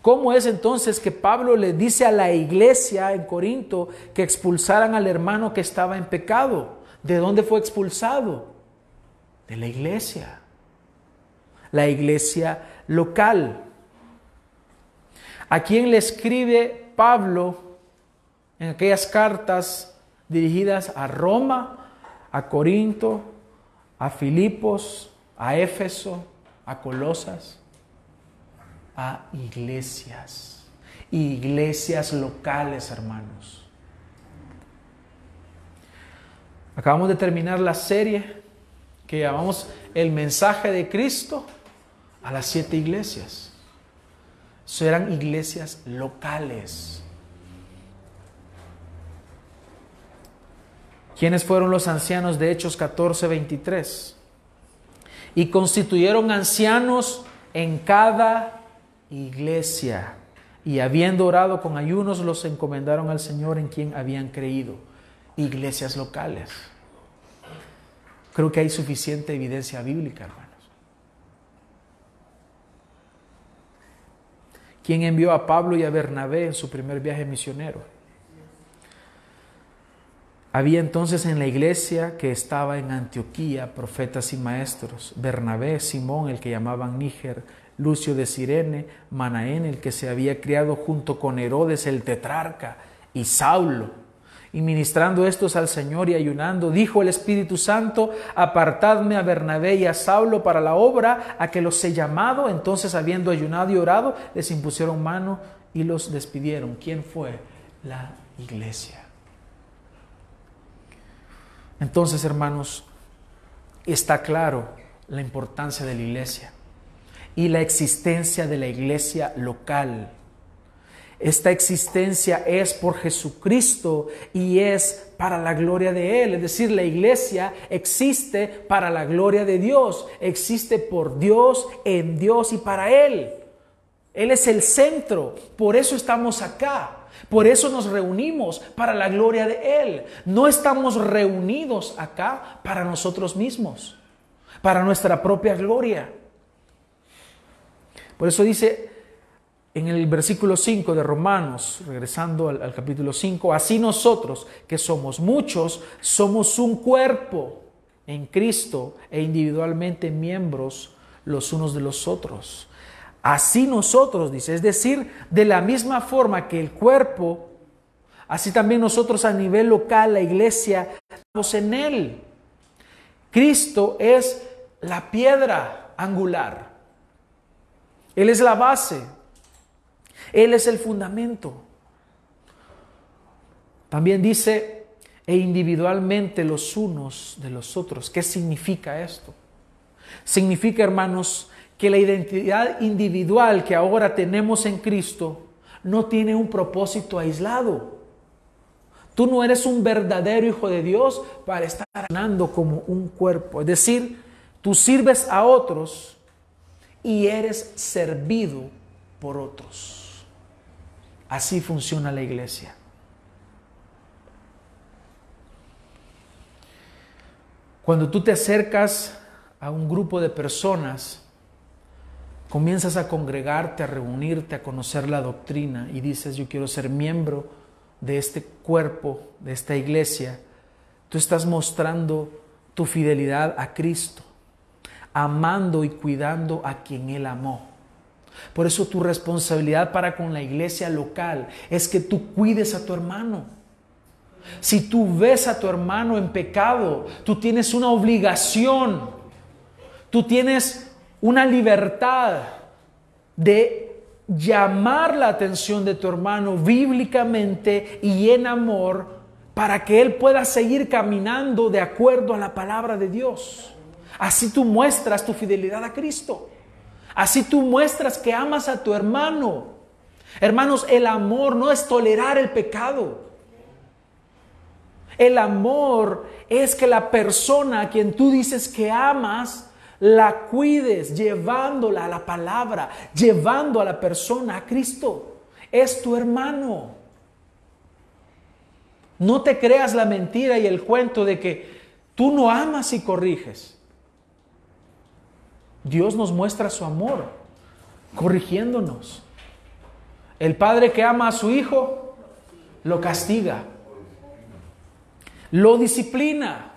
¿Cómo es entonces que Pablo le dice a la iglesia en Corinto que expulsaran al hermano que estaba en pecado? ¿De dónde fue expulsado? De la iglesia. La iglesia local. ¿A quién le escribe Pablo en aquellas cartas dirigidas a Roma, a Corinto, a Filipos, a Éfeso, a Colosas, a iglesias, iglesias locales, hermanos. Acabamos de terminar la serie que llamamos El mensaje de Cristo a las siete iglesias. Serán iglesias locales. ¿Quiénes fueron los ancianos de Hechos 14, 23? Y constituyeron ancianos en cada iglesia. Y habiendo orado con ayunos, los encomendaron al Señor en quien habían creído. Iglesias locales. Creo que hay suficiente evidencia bíblica, hermanos. ¿Quién envió a Pablo y a Bernabé en su primer viaje misionero? Había entonces en la iglesia que estaba en Antioquía profetas y maestros, Bernabé, Simón, el que llamaban Níger, Lucio de Sirene, Manaén, el que se había criado junto con Herodes el tetrarca, y Saulo. Y ministrando estos al Señor y ayunando, dijo el Espíritu Santo, apartadme a Bernabé y a Saulo para la obra a que los he llamado. Entonces, habiendo ayunado y orado, les impusieron mano y los despidieron. ¿Quién fue? La iglesia. Entonces, hermanos, está claro la importancia de la iglesia y la existencia de la iglesia local. Esta existencia es por Jesucristo y es para la gloria de Él. Es decir, la iglesia existe para la gloria de Dios, existe por Dios, en Dios y para Él. Él es el centro, por eso estamos acá. Por eso nos reunimos para la gloria de Él. No estamos reunidos acá para nosotros mismos, para nuestra propia gloria. Por eso dice en el versículo 5 de Romanos, regresando al, capítulo 5, así nosotros que somos muchos, somos un cuerpo en Cristo e individualmente miembros los unos de los otros. Así nosotros, dice, es decir, de la misma forma que el cuerpo, así también nosotros a nivel local, la iglesia, estamos en él. Cristo es la piedra angular. Él es la base. Él es el fundamento. También dice, e individualmente los unos de los otros. ¿Qué significa esto? Significa, hermanos, que la identidad individual que ahora tenemos en Cristo no tiene un propósito aislado. Tú no eres un verdadero hijo de Dios para estar andando como un cuerpo. Es decir, tú sirves a otros y eres servido por otros. Así funciona la iglesia. Cuando tú te acercas a un grupo de personas, comienzas a congregarte, a reunirte, a conocer la doctrina y dices, yo quiero ser miembro de este cuerpo, de esta iglesia, tú estás mostrando tu fidelidad a Cristo, amando y cuidando a quien Él amó. Por eso tu responsabilidad para con la iglesia local es que tú cuides a tu hermano. Si tú ves a tu hermano en pecado, tú tienes una obligación, tú tienes una libertad de llamar la atención de tu hermano bíblicamente y en amor para que él pueda seguir caminando de acuerdo a la palabra de Dios. Así tú muestras tu fidelidad a Cristo. Así tú muestras que amas a tu hermano. Hermanos, el amor no es tolerar el pecado. El amor es que la persona a quien tú dices que amas, la cuides llevándola a la palabra, llevando a la persona a Cristo. Es tu hermano. No te creas la mentira y el cuento de que tú no amas y corriges. Dios nos muestra su amor corrigiéndonos. El padre que ama a su hijo lo castiga, lo disciplina.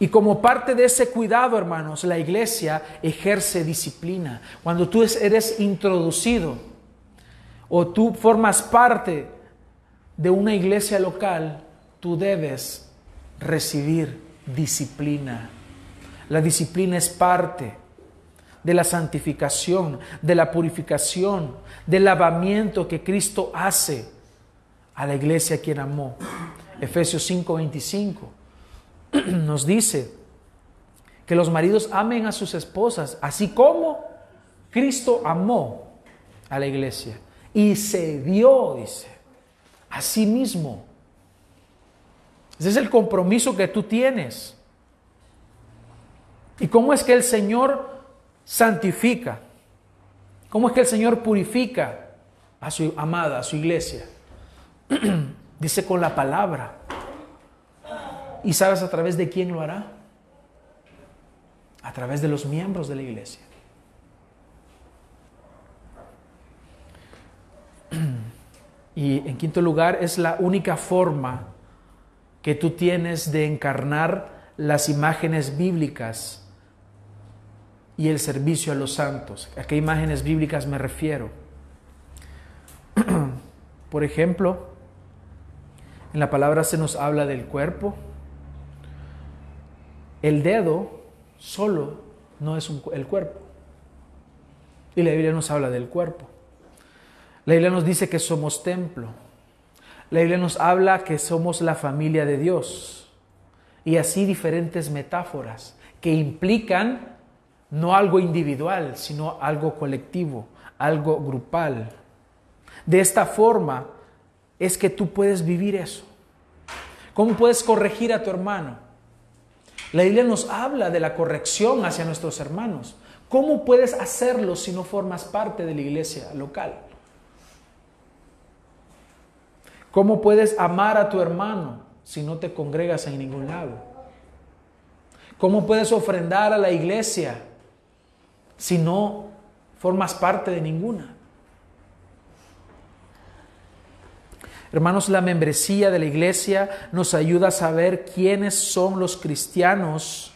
Y como parte de ese cuidado, hermanos, la iglesia ejerce disciplina. Cuando tú eres introducido o tú formas parte de una iglesia local, tú debes recibir disciplina. La disciplina es parte de la santificación, de la purificación, del lavamiento que Cristo hace a la iglesia quien amó. Efesios 5:25 nos dice que los maridos amen a sus esposas, así como Cristo amó a la iglesia y se dio, dice, a sí mismo. Ese es el compromiso que tú tienes. ¿Y cómo es que el Señor santifica? ¿Cómo es que el Señor purifica a su amada, a su iglesia? Dice con la palabra. ¿Y sabes a través de quién lo hará? A través de los miembros de la iglesia. Y en quinto lugar, es la única forma que tú tienes de encarnar las imágenes bíblicas y el servicio a los santos. ¿A qué imágenes bíblicas me refiero? Por ejemplo, en la palabra se nos habla del cuerpo, el dedo solo no es el cuerpo. Y la Biblia nos habla del cuerpo. La Biblia nos dice que somos templo. La Biblia nos habla que somos la familia de Dios. Y así diferentes metáforas que implican no algo individual, sino algo colectivo, algo grupal. De esta forma es que tú puedes vivir eso. ¿Cómo puedes corregir a tu hermano? La Biblia nos habla de la corrección hacia nuestros hermanos. ¿Cómo puedes hacerlo si no formas parte de la iglesia local? ¿Cómo puedes amar a tu hermano si no te congregas en ningún lado? ¿Cómo puedes ofrendar a la iglesia si no formas parte de ninguna? Hermanos, la membresía de la iglesia nos ayuda a saber quiénes son los cristianos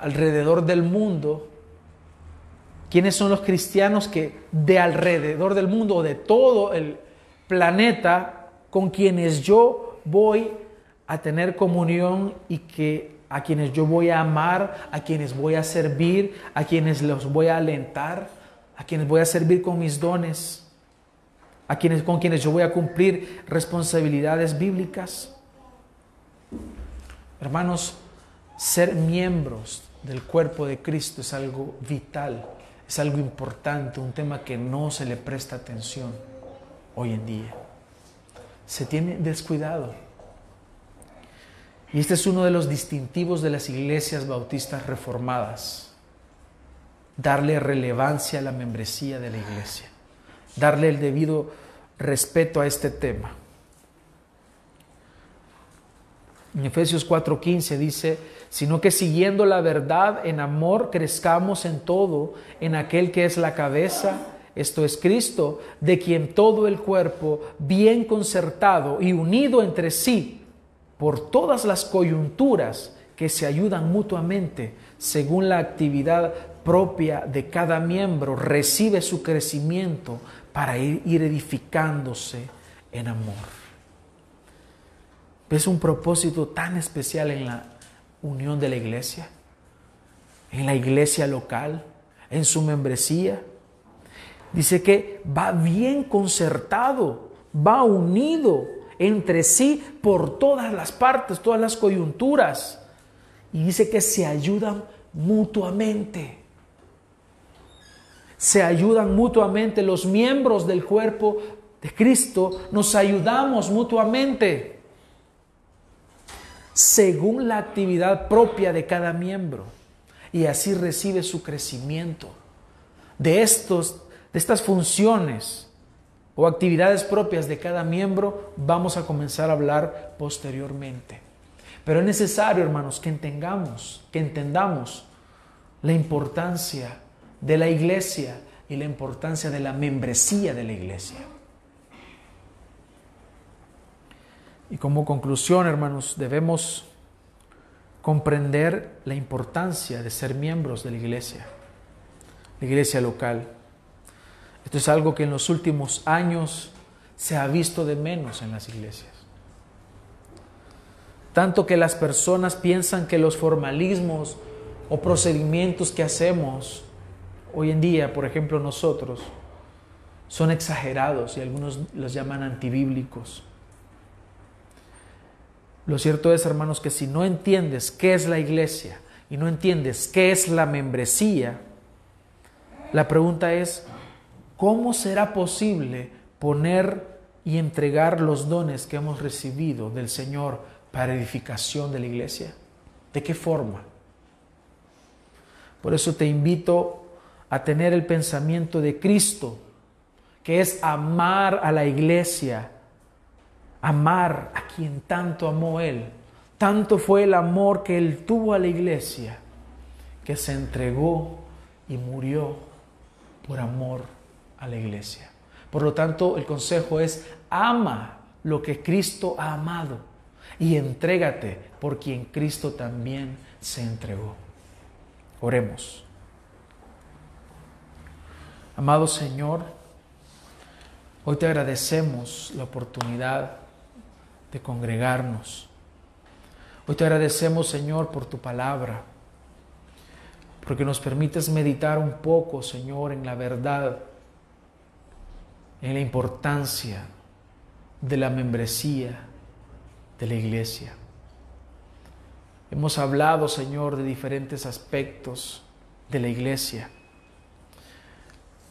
alrededor del mundo, quiénes son los cristianos que de alrededor del mundo de todo el planeta con quienes yo voy a tener comunión y que a quienes yo voy a amar, a quienes voy a servir, a quienes los voy a alentar, a quienes voy a servir con mis dones a quienes, con quienes yo voy a cumplir responsabilidades bíblicas. Hermanos, ser miembros del cuerpo de Cristo es algo vital, es algo importante, un tema que no se le presta atención hoy en día. Se tiene descuidado. Y este es uno de los distintivos de las iglesias bautistas reformadas. Darle relevancia a la membresía de la iglesia darle el debido respeto a este tema. En Efesios 4:15 dice, sino que siguiendo la verdad en amor crezcamos en todo, en aquel que es la cabeza, esto es Cristo, de quien todo el cuerpo, bien concertado y unido entre sí por todas las coyunturas que se ayudan mutuamente según la actividad propia de cada miembro, recibe su crecimiento para ir, edificándose en amor. ¿Ves un propósito tan especial en la unión de la iglesia? En la iglesia local, en su membresía. Dice que va bien concertado, va unido entre sí por todas las partes, todas las coyunturas. Y dice que se ayudan mutuamente. Se ayudan mutuamente los miembros del cuerpo de Cristo, nos ayudamos mutuamente según la actividad propia de cada miembro y así recibe su crecimiento. De, estos, de estas funciones o actividades propias de cada miembro vamos a comenzar a hablar posteriormente. Pero es necesario, hermanos, que entendamos, que entendamos la importancia de la iglesia y la importancia de la membresía de la iglesia. Y como conclusión, hermanos, debemos comprender la importancia de ser miembros de la iglesia, la iglesia local. Esto es algo que en los últimos años se ha visto de menos en las iglesias. Tanto que las personas piensan que los formalismos o procedimientos que hacemos hoy en día, por ejemplo nosotros, son exagerados y algunos los llaman antibíblicos. Lo cierto es, hermanos, que si no entiendes qué es la iglesia y no entiendes qué es la membresía, la pregunta es, ¿cómo será posible poner y entregar los dones que hemos recibido del Señor para edificación de la iglesia? ¿De qué forma? Por eso te invito a tener el pensamiento de Cristo, que es amar a la iglesia amar a quien tanto amó Él. Tanto fue el amor que Él tuvo a la iglesia que se entregó y murió por amor a la iglesia. Por lo tanto, el consejo es ama lo que Cristo ha amado y entrégate por quien Cristo también se entregó. Oremos. Amado Señor, hoy te agradecemos la oportunidad de congregarnos. Hoy te agradecemos, Señor, por tu palabra, porque nos permites meditar un poco, Señor, en la verdad, en la importancia de la membresía de la iglesia. Hemos hablado, Señor, de diferentes aspectos de la iglesia,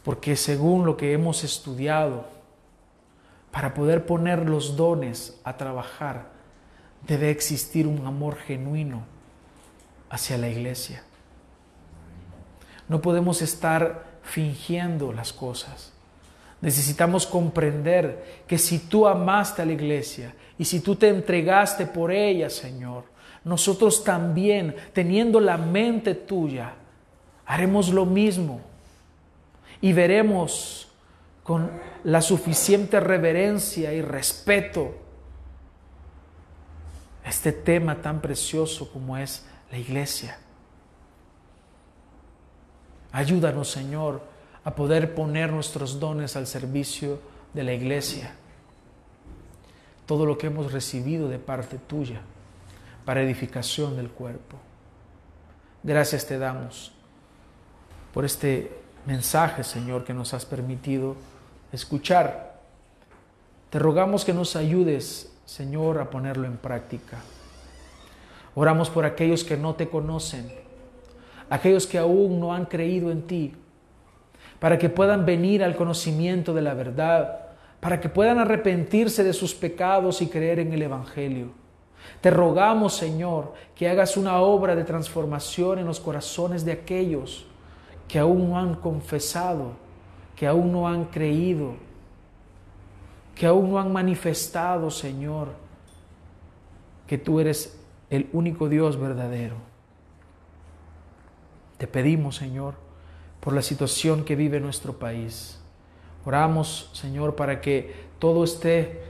porque según lo que hemos estudiado, para poder poner los dones a trabajar, debe existir un amor genuino hacia la iglesia. No podemos estar fingiendo las cosas. Necesitamos comprender que si tú amaste a la iglesia y si tú te entregaste por ella, Señor, nosotros también, teniendo la mente tuya, haremos lo mismo y veremos con la suficiente reverencia y respeto este tema tan precioso como es la iglesia. Ayúdanos, Señor, a poder poner nuestros dones al servicio de la iglesia. Todo lo que hemos recibido de parte tuya para edificación del cuerpo. Gracias te damos por este mensaje, Señor, que nos has permitido escuchar. Te rogamos que nos ayudes, Señor, a ponerlo en práctica. Oramos por aquellos que no te conocen, aquellos que aún no han creído en ti, para que puedan venir al conocimiento de la verdad, para que puedan arrepentirse de sus pecados y creer en el Evangelio. Te rogamos, Señor, que hagas una obra de transformación en los corazones de aquellos que aún no han confesado que aún no han creído, que aún no han manifestado, Señor, que tú eres el único Dios verdadero. Te pedimos, Señor, por la situación que vive nuestro país. Oramos, Señor, para que todo esté,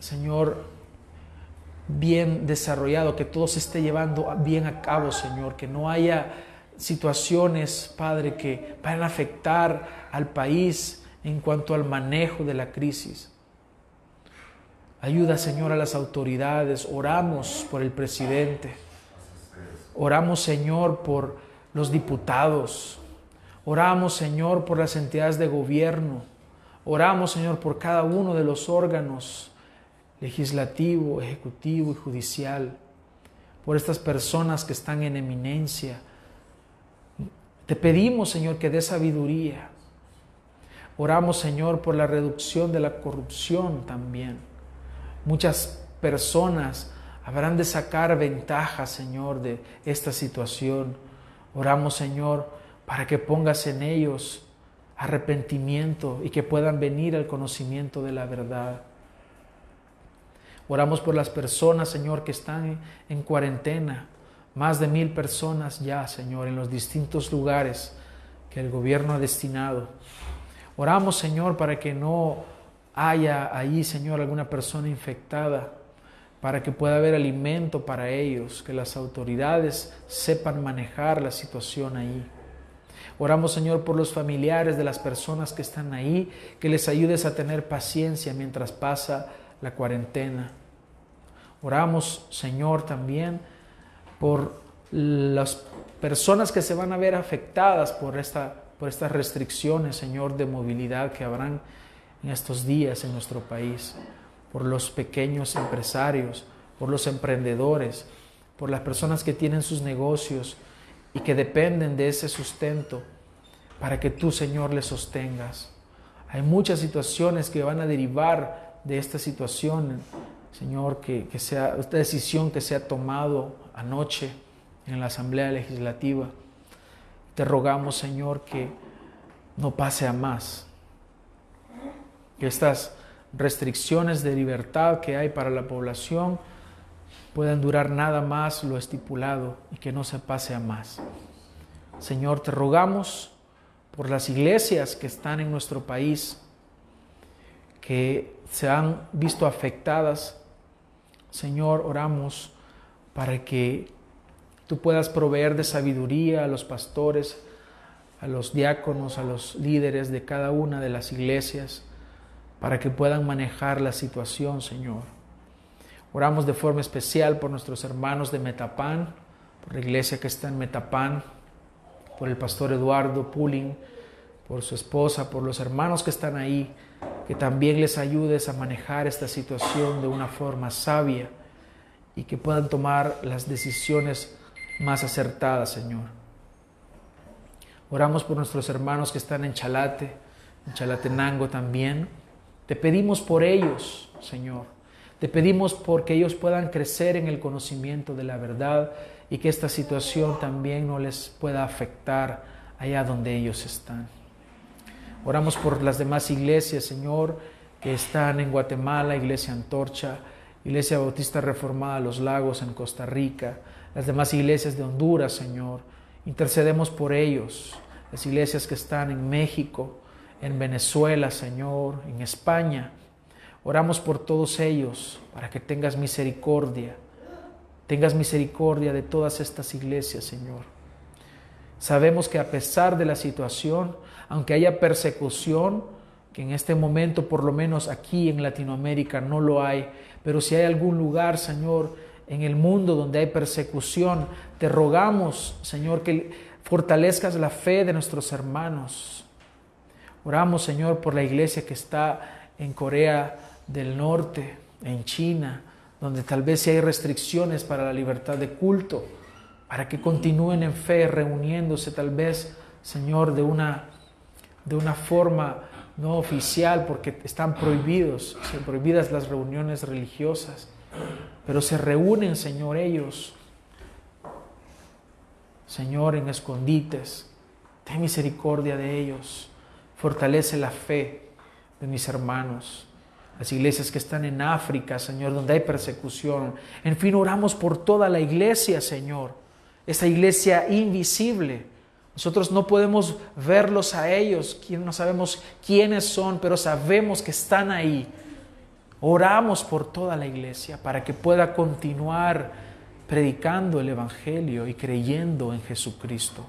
Señor, bien desarrollado, que todo se esté llevando bien a cabo, Señor, que no haya situaciones, Padre, que vayan a afectar al país en cuanto al manejo de la crisis. Ayuda, Señor, a las autoridades. Oramos por el presidente. Oramos, Señor, por los diputados. Oramos, Señor, por las entidades de gobierno. Oramos, Señor, por cada uno de los órganos legislativo, ejecutivo y judicial, por estas personas que están en eminencia. Te pedimos, Señor, que dé sabiduría. Oramos, Señor, por la reducción de la corrupción también. Muchas personas habrán de sacar ventaja, Señor, de esta situación. Oramos, Señor, para que pongas en ellos arrepentimiento y que puedan venir al conocimiento de la verdad. Oramos por las personas, Señor, que están en cuarentena. Más de mil personas ya, Señor, en los distintos lugares que el gobierno ha destinado. Oramos, Señor, para que no haya ahí, Señor, alguna persona infectada, para que pueda haber alimento para ellos, que las autoridades sepan manejar la situación ahí. Oramos, Señor, por los familiares de las personas que están ahí, que les ayudes a tener paciencia mientras pasa la cuarentena. Oramos, Señor, también por las personas que se van a ver afectadas por, esta, por estas restricciones, Señor, de movilidad que habrán en estos días en nuestro país, por los pequeños empresarios, por los emprendedores, por las personas que tienen sus negocios y que dependen de ese sustento para que tú, Señor, les sostengas. Hay muchas situaciones que van a derivar de esta situación, Señor, que, sea esta decisión que se ha tomado anoche en la Asamblea Legislativa. Te rogamos, Señor, que no pase a más. Que estas restricciones de libertad que hay para la población puedan durar nada más lo estipulado y que no se pase a más. Señor, te rogamos por las iglesias que están en nuestro país, que se han visto afectadas. Señor, oramos para que tú puedas proveer de sabiduría a los pastores, a los diáconos, a los líderes de cada una de las iglesias, para que puedan manejar la situación, Señor. Oramos de forma especial por nuestros hermanos de Metapán, por la iglesia que está en Metapán, por el pastor Eduardo Pulling, por su esposa, por los hermanos que están ahí, que también les ayudes a manejar esta situación de una forma sabia y que puedan tomar las decisiones más acertadas, Señor. Oramos por nuestros hermanos que están en Chalate, en Chalatenango también. Te pedimos por ellos, Señor. Te pedimos porque ellos puedan crecer en el conocimiento de la verdad y que esta situación también no les pueda afectar allá donde ellos están. Oramos por las demás iglesias, Señor, que están en Guatemala, Iglesia Antorcha, Iglesia Bautista Reformada Los Lagos en Costa Rica, las demás iglesias de Honduras, Señor. Intercedemos por ellos, las iglesias que están en México, en Venezuela, Señor, en España. Oramos por todos ellos para que tengas misericordia. Tengas misericordia de todas estas iglesias, Señor. Sabemos que a pesar de la situación, aunque haya persecución, que en este momento por lo menos aquí en Latinoamérica no lo hay, pero si hay algún lugar, Señor, en el mundo donde hay persecución, te rogamos, Señor, que fortalezcas la fe de nuestros hermanos. Oramos, Señor, por la iglesia que está en Corea del Norte, en China, donde tal vez hay restricciones para la libertad de culto, para que continúen en fe, reuniéndose tal vez, Señor, de una de una forma no oficial porque están prohibidos, prohibidas las reuniones religiosas, pero se reúnen, Señor, ellos, Señor, en escondites, ten misericordia de ellos, fortalece la fe de mis hermanos. las iglesias que están en África, Señor, donde hay persecución. En fin, oramos por toda la iglesia, Señor, esa iglesia invisible. Nosotros no podemos verlos a ellos, no sabemos quiénes son, pero sabemos que están ahí. Oramos por toda la iglesia para que pueda continuar predicando el Evangelio y creyendo en Jesucristo.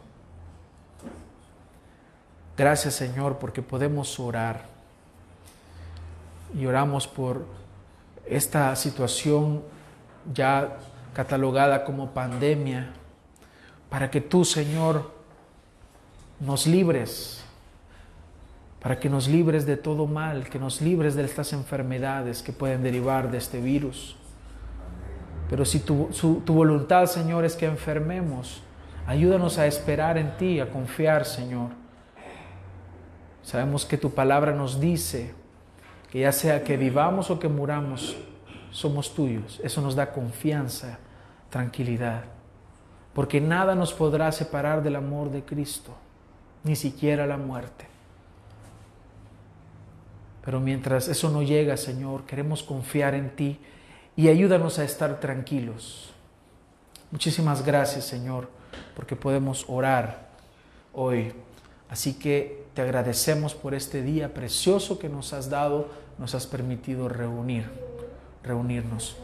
Gracias Señor porque podemos orar y oramos por esta situación ya catalogada como pandemia, para que tú, Señor, nos libres, para que nos libres de todo mal, que nos libres de estas enfermedades que pueden derivar de este virus. Pero si tu, tu voluntad, Señor, es que enfermemos, ayúdanos a esperar en ti, a confiar, Señor. Sabemos que tu palabra nos dice que ya sea que vivamos o que muramos, somos tuyos. Eso nos da confianza, tranquilidad, porque nada nos podrá separar del amor de Cristo, ni siquiera la muerte. Pero mientras eso no llega, Señor, queremos confiar en ti y ayúdanos a estar tranquilos. Muchísimas gracias, Señor, porque podemos orar hoy. Así que te agradecemos por este día precioso que nos has dado nos has permitido reunir, reunirnos.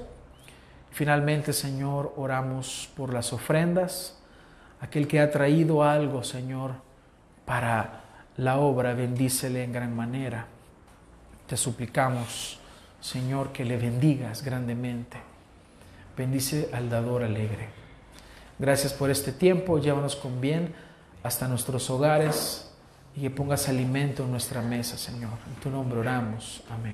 Finalmente, Señor, oramos por las ofrendas, aquel que ha traído algo, Señor, para la obra, bendícele en gran manera. Te suplicamos, Señor, que le bendigas grandemente. Bendice al dador alegre. Gracias por este tiempo, llévanos con bien hasta nuestros hogares y que pongas alimento en nuestra mesa, Señor. En tu nombre oramos. Amén.